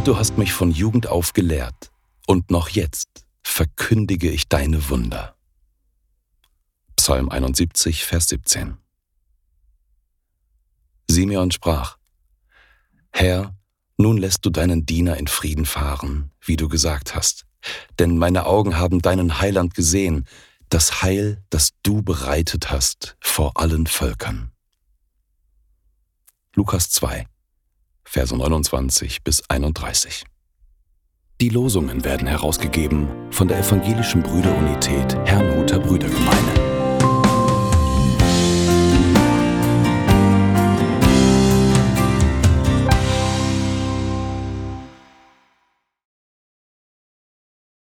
du hast mich von Jugend auf gelehrt, und noch jetzt verkündige ich deine Wunder. Psalm 71, Vers 17. Simeon sprach, Herr, nun lässt du deinen Diener in Frieden fahren, wie du gesagt hast, denn meine Augen haben deinen Heiland gesehen, das Heil, das du bereitet hast vor allen Völkern. Lukas 2, Verse 29 bis 31. Die Losungen werden herausgegeben von der Evangelischen Brüderunität Herrnhuter Brüdergemeine.